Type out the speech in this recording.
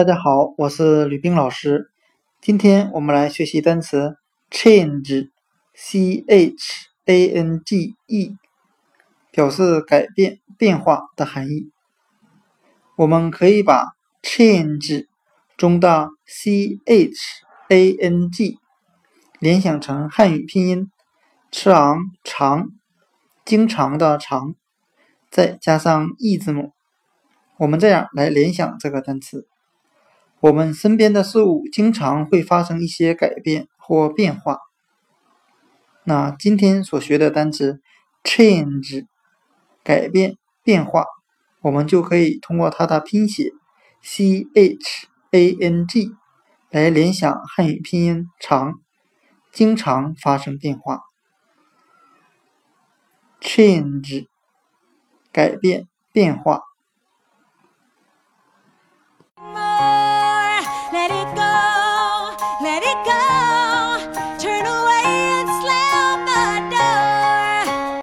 大家好，我是吕冰老师。今天我们来学习单词 change，c h a n g e，表示改变、变化的含义。我们可以把 change 中的 c h a n g 联想成汉语拼音 chang 长，经常的常，再加上 e 字母。我们这样来联想这个单词。我们身边的事物经常会发生一些改变或变化。那今天所学的单词 change 改变变化，我们就可以通过它的拼写 c h a n g 来联想汉语拼音常，经常发生变化。change 改变变化。